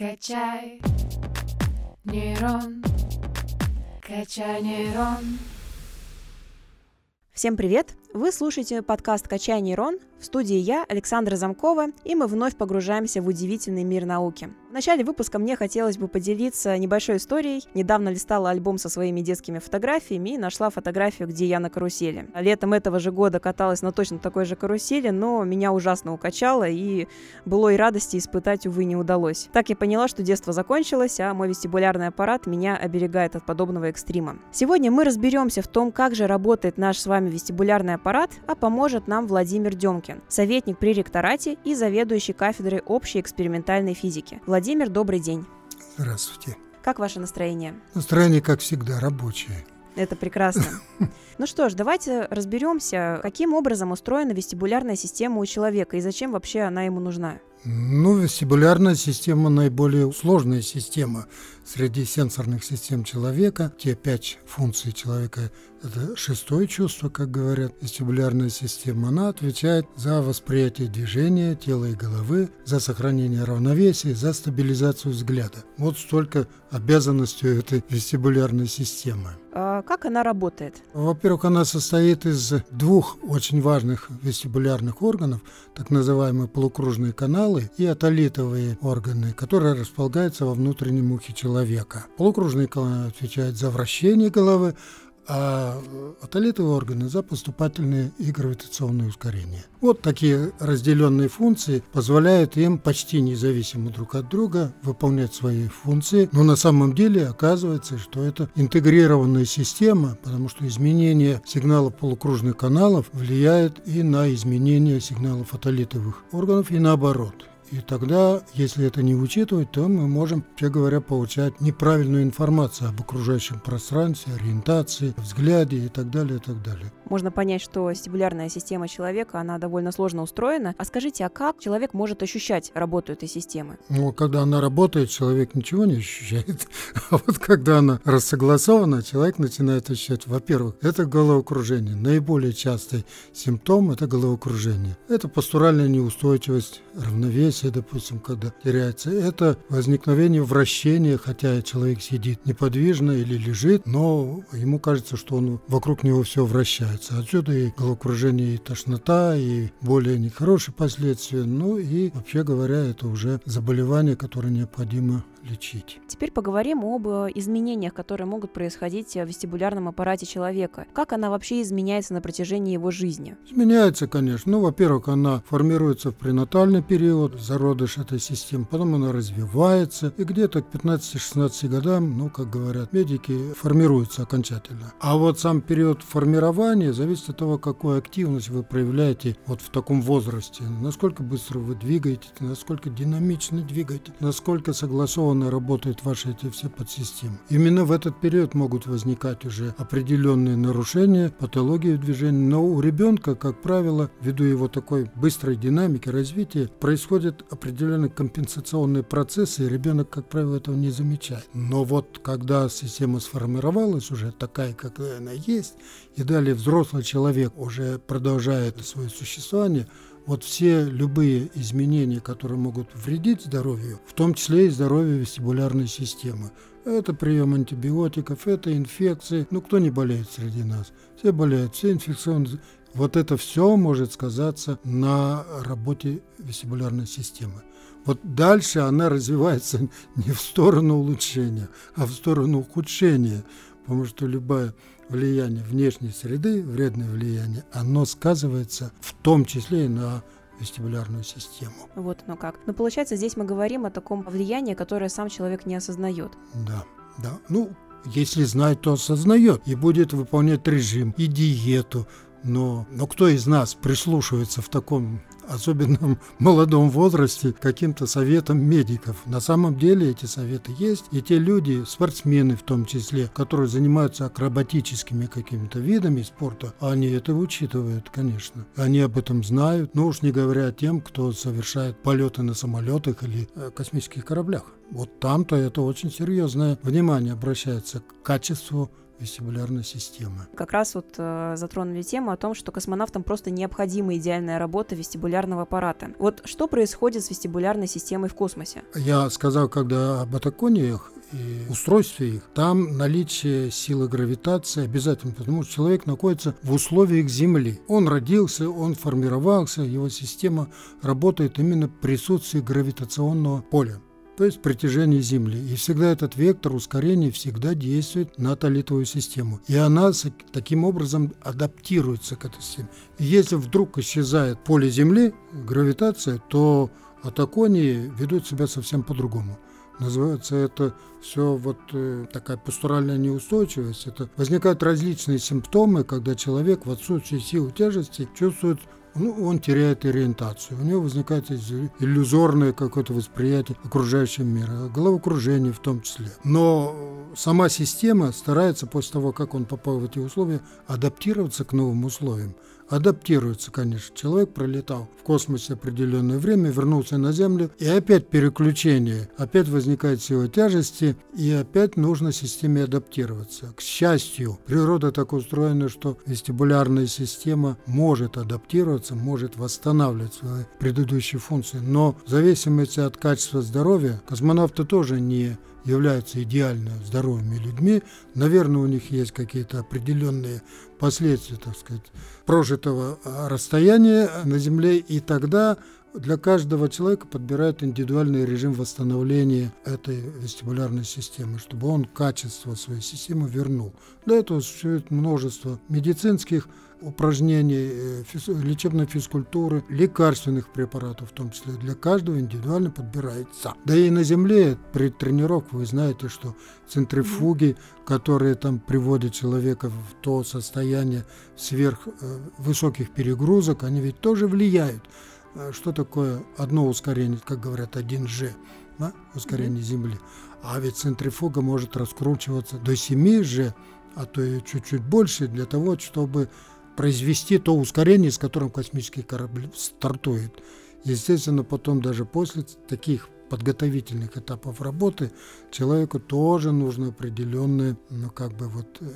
Качай нейрон, качай нейрон. Всем привет! Вы слушаете подкаст «Качай нейрон». В студии я, Александра Замкова, и мы вновь погружаемся в удивительный мир науки. В начале выпуска мне хотелось бы поделиться небольшой историей. Недавно листала альбом со своими детскими фотографиями и нашла фотографию, где я на карусели. Летом этого же года каталась на точно такой же карусели, но меня ужасно укачало, и былой радости испытать, увы, не удалось. Так я поняла, что детство закончилось, а мой вестибулярный аппарат меня оберегает от подобного экстрима. Сегодня мы разберемся в том, как же работает наш с вами вестибулярный аппарат, а поможет нам Владимир Демкин, советник при ректорате и заведующий кафедрой общей экспериментальной физики. Владимир, добрый день. Здравствуйте. Как ваше настроение? Настроение, как всегда, рабочее. Это прекрасно. Ну что ж, давайте разберемся, каким образом устроена вестибулярная система у человека и зачем вообще она ему нужна. Ну, вестибулярная система наиболее сложная система среди сенсорных систем человека. Те пять функций человека – это шестое чувство, как говорят. Вестибулярная система, она отвечает за восприятие движения тела и головы, за сохранение равновесия, за стабилизацию взгляда. Вот столько обязанностей этой вестибулярной системы. А как она работает? Во-первых, она состоит из двух очень важных вестибулярных органов, так называемые полукружные каналы и атолитовые органы, которые располагаются во внутреннем ухе человека. Полукружные каналы отвечают за вращение головы, а атолитовые органы за поступательные и гравитационные ускорения. Вот такие разделенные функции позволяют им почти независимо друг от друга выполнять свои функции, но на самом деле оказывается, что это интегрированная система, потому что изменение сигналов полукружных каналов влияет и на изменение сигналов атолитовых органов и наоборот. И тогда, если это не учитывать, то мы можем, вообще говоря, получать неправильную информацию об окружающем пространстве, ориентации, взгляде и так далее, и так далее. Можно понять, что вестибулярная система человека, она довольно сложно устроена. А скажите, а как человек может ощущать работу этой системы? Ну, когда она работает, человек ничего не ощущает. А вот когда она рассогласована, человек начинает ощущать, во-первых, это головокружение. Наиболее частый симптом – это головокружение. Это постуральная неустойчивость, равновесие, допустим, когда теряется, это возникновение вращения, хотя человек сидит неподвижно или лежит, но ему кажется, что он вокруг него все вращается. Отсюда и головокружение, и тошнота, и более нехорошие последствия. Ну и, вообще говоря, это уже заболевание, которое необходимо лечить. Теперь поговорим об э, изменениях, которые могут происходить в вестибулярном аппарате человека. Как она вообще изменяется на протяжении его жизни? Изменяется, конечно. Ну, во-первых, она формируется в пренатальный период, зародыш этой системы, потом она развивается, и где-то к 15-16 годам, ну, как говорят медики, формируется окончательно. А вот сам период формирования зависит от того, какую активность вы проявляете вот в таком возрасте, насколько быстро вы двигаетесь, насколько динамично двигаете, насколько согласованно эволюционно работают ваши эти все подсистемы. Именно в этот период могут возникать уже определенные нарушения, патологии в движении, но у ребенка, как правило, ввиду его такой быстрой динамики развития, происходят определенные компенсационные процессы, и ребенок, как правило, этого не замечает. Но вот когда система сформировалась уже такая, какая она есть, и далее взрослый человек уже продолжает свое существование, вот все любые изменения, которые могут вредить здоровью, в том числе и здоровью вестибулярной системы. Это прием антибиотиков, это инфекции. Ну, кто не болеет среди нас? Все болеют, все инфекционные. Вот это все может сказаться на работе вестибулярной системы. Вот дальше она развивается не в сторону улучшения, а в сторону ухудшения, потому что любая влияние внешней среды, вредное влияние, оно сказывается в том числе и на вестибулярную систему. Вот оно как. Но получается, здесь мы говорим о таком влиянии, которое сам человек не осознает. Да, да. Ну, если знает, то осознает и будет выполнять режим и диету. Но, но кто из нас прислушивается в таком особенно в молодом возрасте, каким-то советам медиков. На самом деле эти советы есть, и те люди, спортсмены в том числе, которые занимаются акробатическими какими-то видами спорта, они это учитывают, конечно. Они об этом знают, ну уж не говоря о тем, кто совершает полеты на самолетах или э, космических кораблях. Вот там-то это очень серьезное внимание обращается к качеству вестибулярной системы. Как раз вот э, затронули тему о том, что космонавтам просто необходима идеальная работа вестибулярного аппарата. Вот что происходит с вестибулярной системой в космосе? Я сказал, когда об атакониях и устройстве их, там наличие силы гравитации обязательно, потому что человек находится в условиях Земли. Он родился, он формировался, его система работает именно в присутствии гравитационного поля то есть притяжение Земли. И всегда этот вектор ускорения всегда действует на талитовую систему. И она таким образом адаптируется к этой системе. И если вдруг исчезает поле Земли, гравитация, то атаконии ведут себя совсем по-другому. Называется это все вот э, такая пастуральная неустойчивость. Это возникают различные симптомы, когда человек в отсутствии силы тяжести чувствует ну, он теряет ориентацию. У него возникает иллюзорное какое-то восприятие окружающего мира, головокружение в том числе. Но сама система старается после того, как он попал в эти условия, адаптироваться к новым условиям адаптируется, конечно. Человек пролетал в космосе определенное время, вернулся на Землю, и опять переключение, опять возникает сила тяжести, и опять нужно системе адаптироваться. К счастью, природа так устроена, что вестибулярная система может адаптироваться, может восстанавливать свои предыдущие функции, но в зависимости от качества здоровья космонавты тоже не являются идеально здоровыми людьми, наверное, у них есть какие-то определенные последствия, так сказать, прожитого а, расстояния на Земле, и тогда для каждого человека подбирают индивидуальный режим восстановления этой вестибулярной системы, чтобы он качество своей системы вернул. Для этого существует множество медицинских упражнений, э, лечебной физкультуры, лекарственных препаратов в том числе. Для каждого индивидуально подбирается. Да и на Земле при тренировках вы знаете, что центрифуги, которые там приводят человека в то состояние сверх э, перегрузок, они ведь тоже влияют. Э, что такое одно ускорение, как говорят, 1G, да, ускорение Земли. А ведь центрифуга может раскручиваться до 7G, а то и чуть-чуть больше, для того, чтобы произвести то ускорение, с которым космический корабль стартует. Естественно, потом даже после таких подготовительных этапов работы человеку тоже нужно определенная, ну как бы вот э,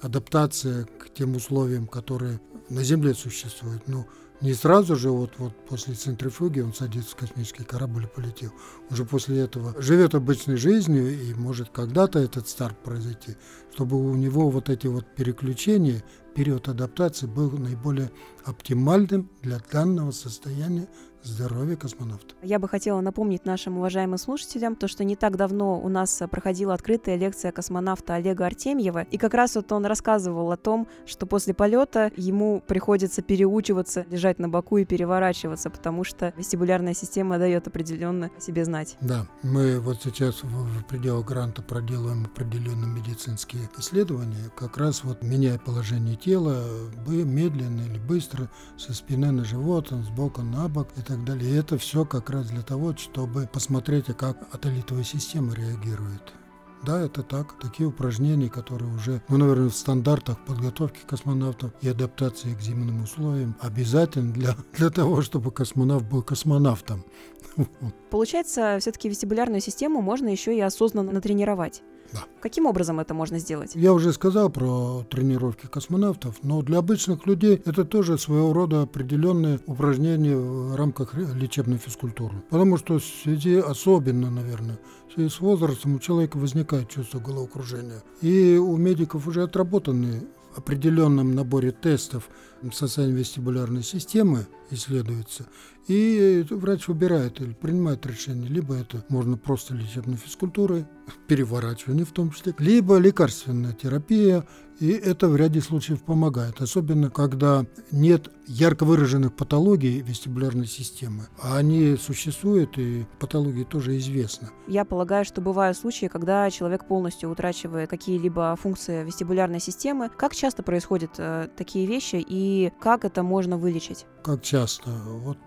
адаптация к тем условиям, которые на Земле существуют. Ну, не сразу же вот, вот после центрифуги он садится в космический корабль и полетел. Уже после этого живет обычной жизнью и может когда-то этот старт произойти, чтобы у него вот эти вот переключения, период адаптации был наиболее оптимальным для данного состояния здоровья космонавта. Я бы хотела напомнить нашим уважаемым слушателям то, что не так давно у нас проходила открытая лекция космонавта Олега Артемьева, и как раз вот он рассказывал о том, что после полета ему приходится переучиваться, лежать на боку и переворачиваться, потому что вестибулярная система дает определенно себе знать. Да, мы вот сейчас в пределах гранта проделываем определенные медицинские исследования, как раз вот меняя положение тела, медленно или быстро, со спины на живот, с бока на бок и так далее. И это все как раз для того, чтобы посмотреть, а как атолитовая система реагирует. Да, это так. Такие упражнения, которые уже, ну, наверное, в стандартах подготовки космонавтов и адаптации к зимним условиям обязательно для, для того, чтобы космонавт был космонавтом. Получается, все-таки вестибулярную систему можно еще и осознанно натренировать. Да. Каким образом это можно сделать? Я уже сказал про тренировки космонавтов, но для обычных людей это тоже своего рода определенные упражнения в рамках лечебной физкультуры. Потому что в связи особенно, наверное, в связи с возрастом у человека возникает чувство головокружения. И у медиков уже отработаны определенном наборе тестов состояние вестибулярной системы исследуется, и врач выбирает или принимает решение, либо это можно просто лечебной физкультурой, переворачивание в том числе, либо лекарственная терапия, и это в ряде случаев помогает, особенно когда нет ярко выраженных патологий вестибулярной системы. А они существуют, и патологии тоже известны. Я полагаю, что бывают случаи, когда человек полностью утрачивает какие-либо функции вестибулярной системы. Как часто происходят э, такие вещи и как это можно вылечить? Как часто? Вот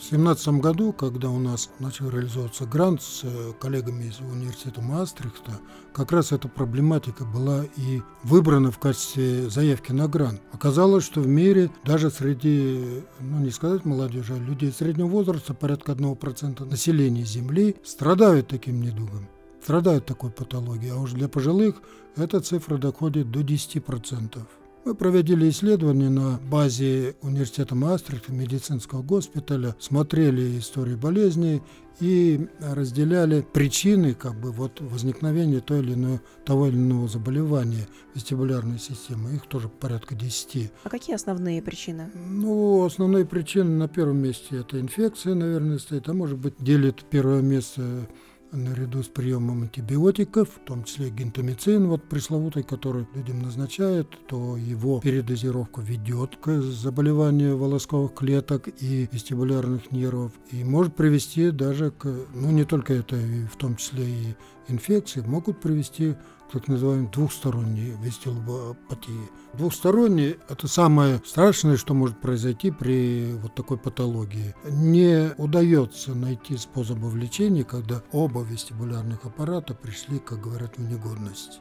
в 2017 году, когда у нас начал реализовываться грант с э, коллегами из университета Маастрихта, как раз эта проблематика была и выбрана в качестве заявки на грант. Оказалось, что в мире даже среди, ну не сказать молодежи, а людей среднего возраста, порядка 1% населения Земли страдают таким недугом. страдают такой патологией, а уж для пожилых эта цифра доходит до 10%. Мы проводили исследования на базе университета Маастрихта, медицинского госпиталя, смотрели истории болезней и разделяли причины как бы, вот, возникновения той или иной, того или иного заболевания вестибулярной системы. Их тоже порядка 10. А какие основные причины? Ну, основные причины на первом месте это инфекция, наверное, стоит, а может быть делит первое место наряду с приемом антибиотиков, в том числе гентамицин, вот пресловутый, который людям назначают, то его передозировка ведет к заболеванию волосковых клеток и вестибулярных нервов и может привести даже к, ну не только это, в том числе и инфекции, могут привести так называемой двухсторонней вестибулопатии. Двухсторонний – это самое страшное, что может произойти при вот такой патологии. Не удается найти способа лечения, когда оба вестибулярных аппарата пришли, как говорят, в негодность.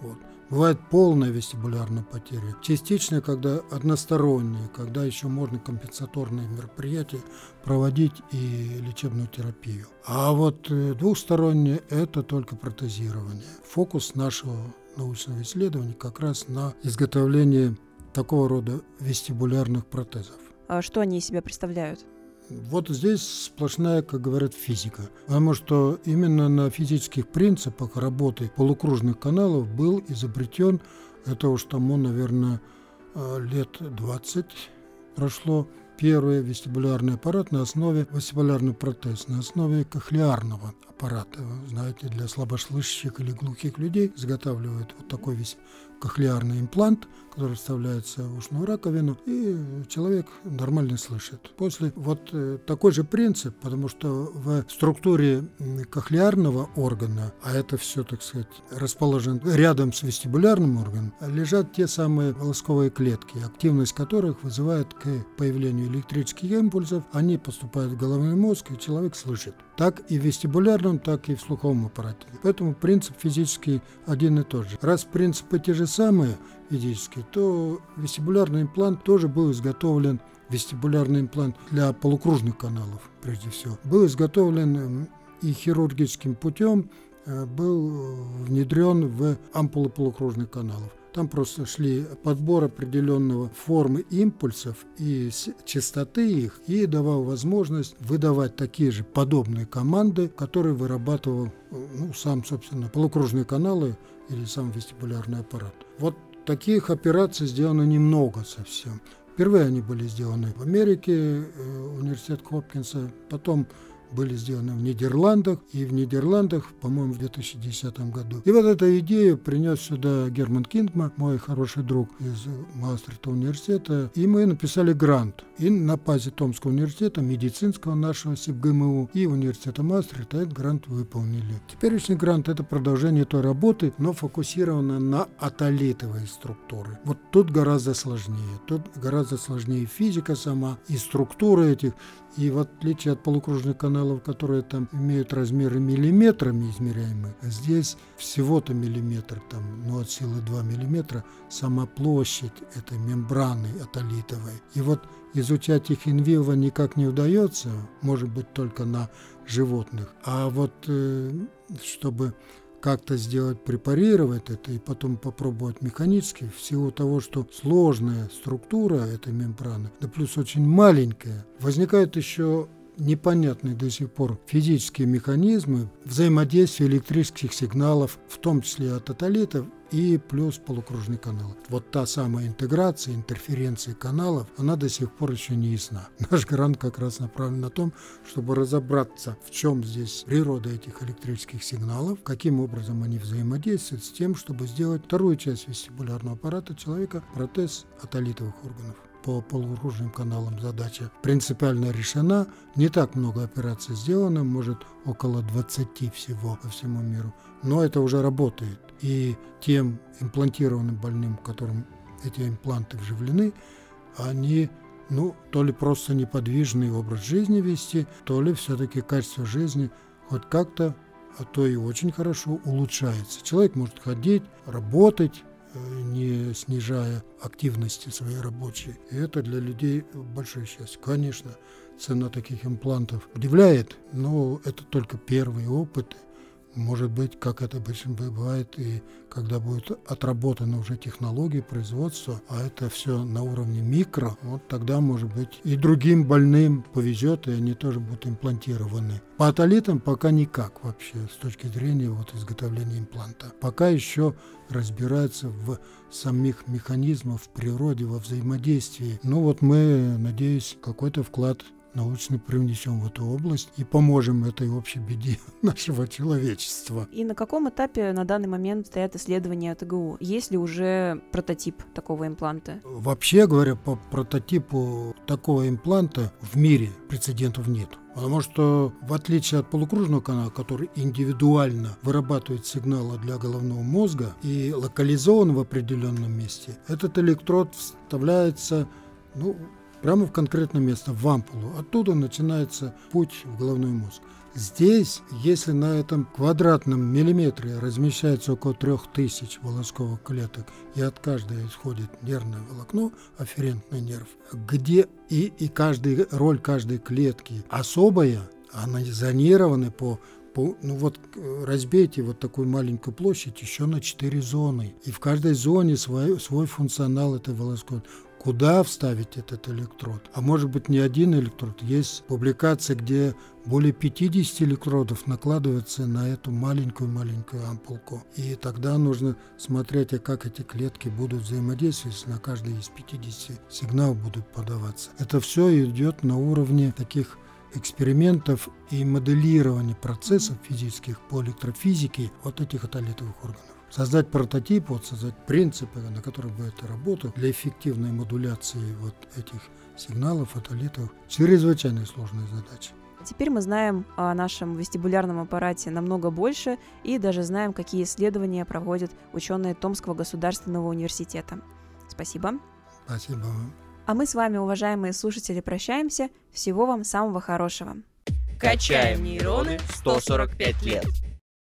Вот. Бывает полная вестибулярная потеря. Частичная, когда односторонняя, когда еще можно компенсаторные мероприятия проводить и лечебную терапию. А вот э, двухсторонняя – это только протезирование. Фокус нашего научного исследования как раз на изготовлении такого рода вестибулярных протезов. А что они из себя представляют? Вот здесь сплошная, как говорят, физика. Потому что именно на физических принципах работы полукружных каналов был изобретен, это уж тому, наверное, э, лет 20 прошло, первый вестибулярный аппарат на основе вестибулярный протез, на основе кохлеарного аппарата. знаете, для слабослышащих или глухих людей изготавливают вот такой весь кохлеарный имплант, который вставляется в ушную раковину, и человек нормально слышит. После вот э, такой же принцип, потому что в структуре кохлеарного органа, а это все, так сказать, расположен рядом с вестибулярным органом, лежат те самые волосковые клетки, активность которых вызывает к появлению электрических импульсов, они поступают в головной мозг, и человек слышит. Так и в вестибулярном, так и в слуховом аппарате. Поэтому принцип физический один и тот же. Раз принципы те же самые физические, то вестибулярный имплант тоже был изготовлен, вестибулярный имплант для полукружных каналов, прежде всего, был изготовлен и хирургическим путем э, был внедрен в ампулы полукружных каналов. Там просто шли подбор определенного формы импульсов и частоты их, и давал возможность выдавать такие же подобные команды, которые вырабатывал ну, сам, собственно, полукружные каналы или сам вестибулярный аппарат. Вот таких операций сделано немного совсем. Впервые они были сделаны в Америке, э, университет Хопкинса, потом были сделаны в Нидерландах, и в Нидерландах, по-моему, в 2010 году. И вот эту идею принес сюда Герман Кингма, мой хороший друг из Маастрихта университета, и мы написали грант. И на базе Томского университета, медицинского нашего СИБГМУ и университета Маастрихта этот грант выполнили. Теперешний грант – это продолжение той работы, но фокусировано на атолитовой структуры. Вот тут гораздо сложнее. Тут гораздо сложнее физика сама и структура этих. И в отличие от полукружных каналов, которые там имеют размеры миллиметрами измеряемые, здесь всего-то миллиметр, там, ну от силы 2 миллиметра, сама площадь этой мембраны атолитовой. И вот изучать их инвиво никак не удается, может быть только на животных. А вот э, чтобы как-то сделать, препарировать это и потом попробовать механически, в силу того, что сложная структура этой мембраны, да плюс очень маленькая, возникает еще непонятные до сих пор физические механизмы взаимодействия электрических сигналов, в том числе от атолитов, и плюс полукружный канал. Вот та самая интеграция, интерференция каналов, она до сих пор еще не ясна. Наш грант как раз направлен на том, чтобы разобраться, в чем здесь природа этих электрических сигналов, каким образом они взаимодействуют с тем, чтобы сделать вторую часть вестибулярного аппарата человека, протез атолитовых органов по полукружным каналам задача принципиально решена. Не так много операций сделано, может около 20 всего по всему миру, но это уже работает. И тем имплантированным больным, которым эти импланты вживлены, они ну, то ли просто неподвижный образ жизни вести, то ли все-таки качество жизни хоть как-то, а то и очень хорошо улучшается. Человек может ходить, работать, не снижая активности своей рабочей. И это для людей большое счастье. Конечно, цена таких имплантов удивляет, но это только первые опыты. Может быть, как это обычно бывает, и когда будет отработана уже технология производства, а это все на уровне микро, вот тогда, может быть, и другим больным повезет, и они тоже будут имплантированы. По атолитам пока никак вообще с точки зрения вот изготовления импланта. Пока еще разбираются в самих механизмах в природе, во взаимодействии. Ну вот мы, надеюсь, какой-то вклад научно привнесем в эту область и поможем этой общей беде нашего человечества. И на каком этапе на данный момент стоят исследования ТГУ? Есть ли уже прототип такого импланта? Вообще говоря, по прототипу такого импланта в мире прецедентов нет. Потому что, в отличие от полукружного канала, который индивидуально вырабатывает сигналы для головного мозга и локализован в определенном месте, этот электрод вставляется ну, прямо в конкретное место, в ампулу. Оттуда начинается путь в головной мозг. Здесь, если на этом квадратном миллиметре размещается около 3000 волосковых клеток, и от каждой исходит нервное волокно, афферентный нерв, где и, и каждый, роль каждой клетки особая, она зонированы по по, ну вот разбейте вот такую маленькую площадь еще на четыре зоны. И в каждой зоне свой, свой функционал этой волосковой куда вставить этот электрод. А может быть не один электрод. Есть публикация, где более 50 электродов накладываются на эту маленькую-маленькую ампулку. И тогда нужно смотреть, а как эти клетки будут взаимодействовать, если на каждый из 50 сигнал будут подаваться. Это все идет на уровне таких экспериментов и моделирования процессов физических по электрофизике вот этих атолитовых органов создать прототип, вот создать принципы, на которых бы это работало, для эффективной модуляции вот этих сигналов, атолитов, чрезвычайно сложная задача. Теперь мы знаем о нашем вестибулярном аппарате намного больше и даже знаем, какие исследования проводят ученые Томского государственного университета. Спасибо. Спасибо вам. А мы с вами, уважаемые слушатели, прощаемся. Всего вам самого хорошего. Качаем нейроны 145 лет.